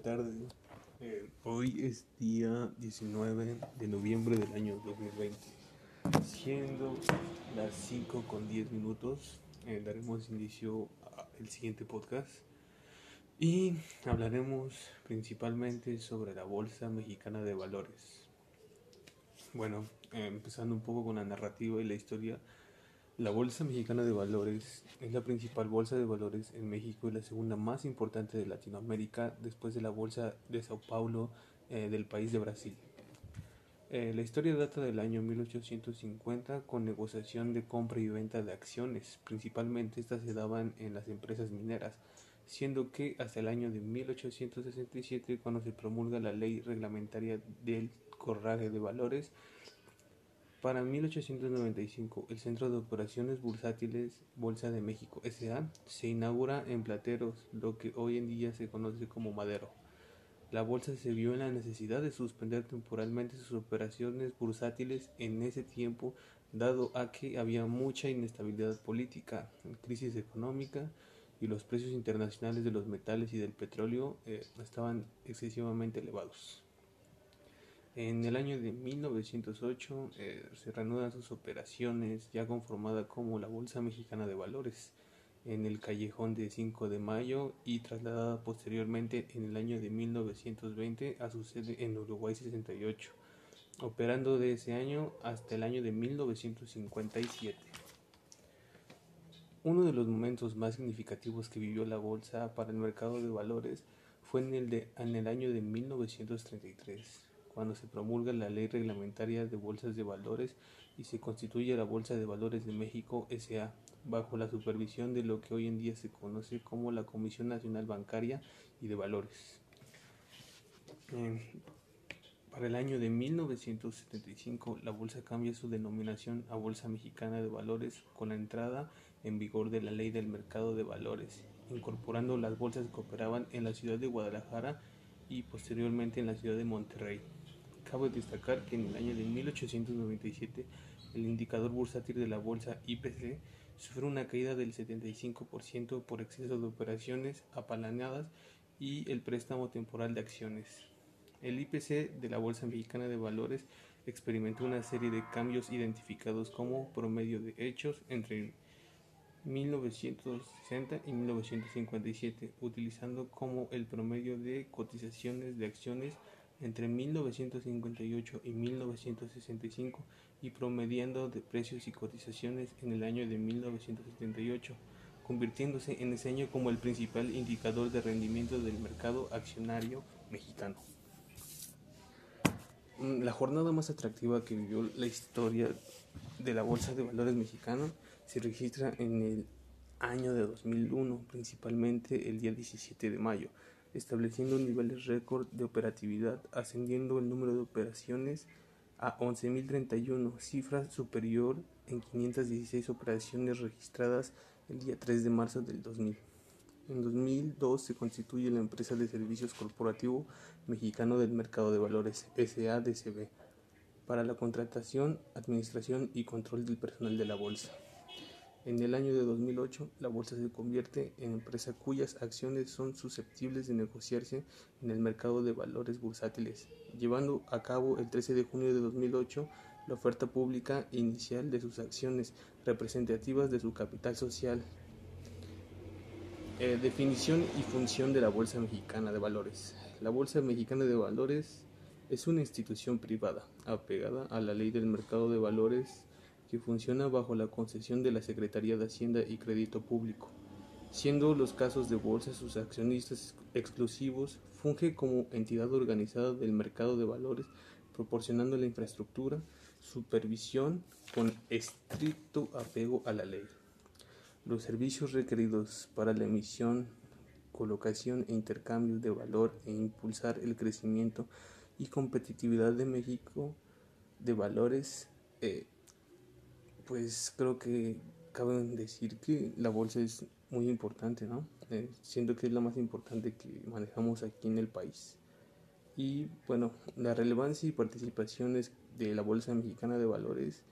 tarde. Eh, hoy es día 19 de noviembre del año 2020. Siendo las 5 con 10 minutos, eh, daremos inicio al siguiente podcast y hablaremos principalmente sobre la Bolsa Mexicana de Valores. Bueno, eh, empezando un poco con la narrativa y la historia la Bolsa Mexicana de Valores es la principal bolsa de valores en México y la segunda más importante de Latinoamérica después de la Bolsa de Sao Paulo eh, del país de Brasil. Eh, la historia data del año 1850 con negociación de compra y venta de acciones, principalmente estas se daban en las empresas mineras, siendo que hasta el año de 1867 cuando se promulga la ley reglamentaria del corraje de valores para 1895, el Centro de Operaciones Bursátiles Bolsa de México S.A. se inaugura en Plateros, lo que hoy en día se conoce como Madero. La bolsa se vio en la necesidad de suspender temporalmente sus operaciones bursátiles en ese tiempo, dado a que había mucha inestabilidad política, crisis económica y los precios internacionales de los metales y del petróleo eh, estaban excesivamente elevados. En el año de 1908 eh, se reanudan sus operaciones ya conformada como la Bolsa Mexicana de Valores en el callejón de 5 de mayo y trasladada posteriormente en el año de 1920 a su sede en Uruguay 68, operando de ese año hasta el año de 1957. Uno de los momentos más significativos que vivió la bolsa para el mercado de valores fue en el, de, en el año de 1933 cuando se promulga la Ley Reglamentaria de Bolsas de Valores y se constituye la Bolsa de Valores de México SA, bajo la supervisión de lo que hoy en día se conoce como la Comisión Nacional Bancaria y de Valores. para el año de 1975, la bolsa cambia su denominación a Bolsa Mexicana de Valores con la entrada en vigor de la Ley del Mercado de Valores, incorporando las bolsas que operaban en la ciudad de Guadalajara y posteriormente en la ciudad de Monterrey. Cabe destacar que en el año de 1897 el indicador bursátil de la bolsa IPC sufrió una caída del 75% por exceso de operaciones apalaneadas y el préstamo temporal de acciones. El IPC de la Bolsa Mexicana de Valores experimentó una serie de cambios identificados como promedio de hechos entre 1960 y 1957, utilizando como el promedio de cotizaciones de acciones entre 1958 y 1965 y promediando de precios y cotizaciones en el año de 1978, convirtiéndose en ese año como el principal indicador de rendimiento del mercado accionario mexicano. Mm, la jornada más atractiva que vivió la historia de la Bolsa de Valores mexicana se registra en el año de 2001, principalmente el día 17 de mayo, estableciendo niveles récord de operatividad, ascendiendo el número de operaciones a 11.031, cifra superior en 516 operaciones registradas el día 3 de marzo del 2000. En 2002 se constituye la empresa de servicios corporativo mexicano del mercado de valores SADCB para la contratación, administración y control del personal de la bolsa. En el año de 2008, la bolsa se convierte en empresa cuyas acciones son susceptibles de negociarse en el mercado de valores bursátiles, llevando a cabo el 13 de junio de 2008 la oferta pública inicial de sus acciones representativas de su capital social. Eh, definición y función de la Bolsa Mexicana de Valores. La Bolsa Mexicana de Valores es una institución privada apegada a la ley del mercado de valores que funciona bajo la concesión de la Secretaría de Hacienda y Crédito Público. Siendo los casos de bolsa sus accionistas exclusivos, funge como entidad organizada del mercado de valores, proporcionando la infraestructura, supervisión con estricto apego a la ley. Los servicios requeridos para la emisión, colocación e intercambio de valor e impulsar el crecimiento y competitividad de México de valores eh, pues creo que cabe decir que la bolsa es muy importante, ¿no? Eh, siento que es la más importante que manejamos aquí en el país. Y bueno, la relevancia y participaciones de la Bolsa Mexicana de Valores,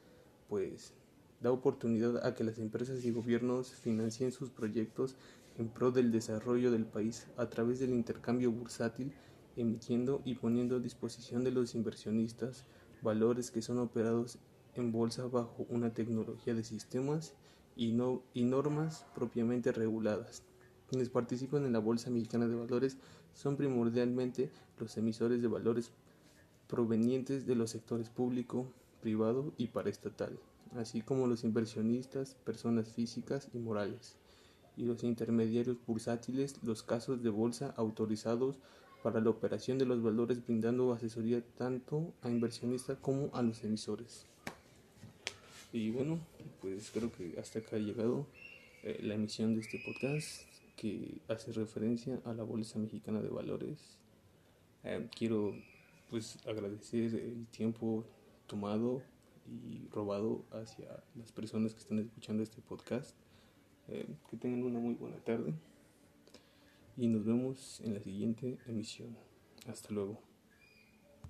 pues da oportunidad a que las empresas y gobiernos financien sus proyectos en pro del desarrollo del país a través del intercambio bursátil, emitiendo y poniendo a disposición de los inversionistas valores que son operados en bolsa bajo una tecnología de sistemas y, no, y normas propiamente reguladas. Quienes participan en la Bolsa Mexicana de Valores son primordialmente los emisores de valores provenientes de los sectores público, privado y paraestatal, así como los inversionistas, personas físicas y morales, y los intermediarios bursátiles, los casos de bolsa autorizados para la operación de los valores brindando asesoría tanto a inversionistas como a los emisores. Y bueno, pues creo que hasta acá ha llegado eh, la emisión de este podcast que hace referencia a la Bolsa Mexicana de Valores. Eh, quiero pues agradecer el tiempo tomado y robado hacia las personas que están escuchando este podcast. Eh, que tengan una muy buena tarde y nos vemos en la siguiente emisión. Hasta luego.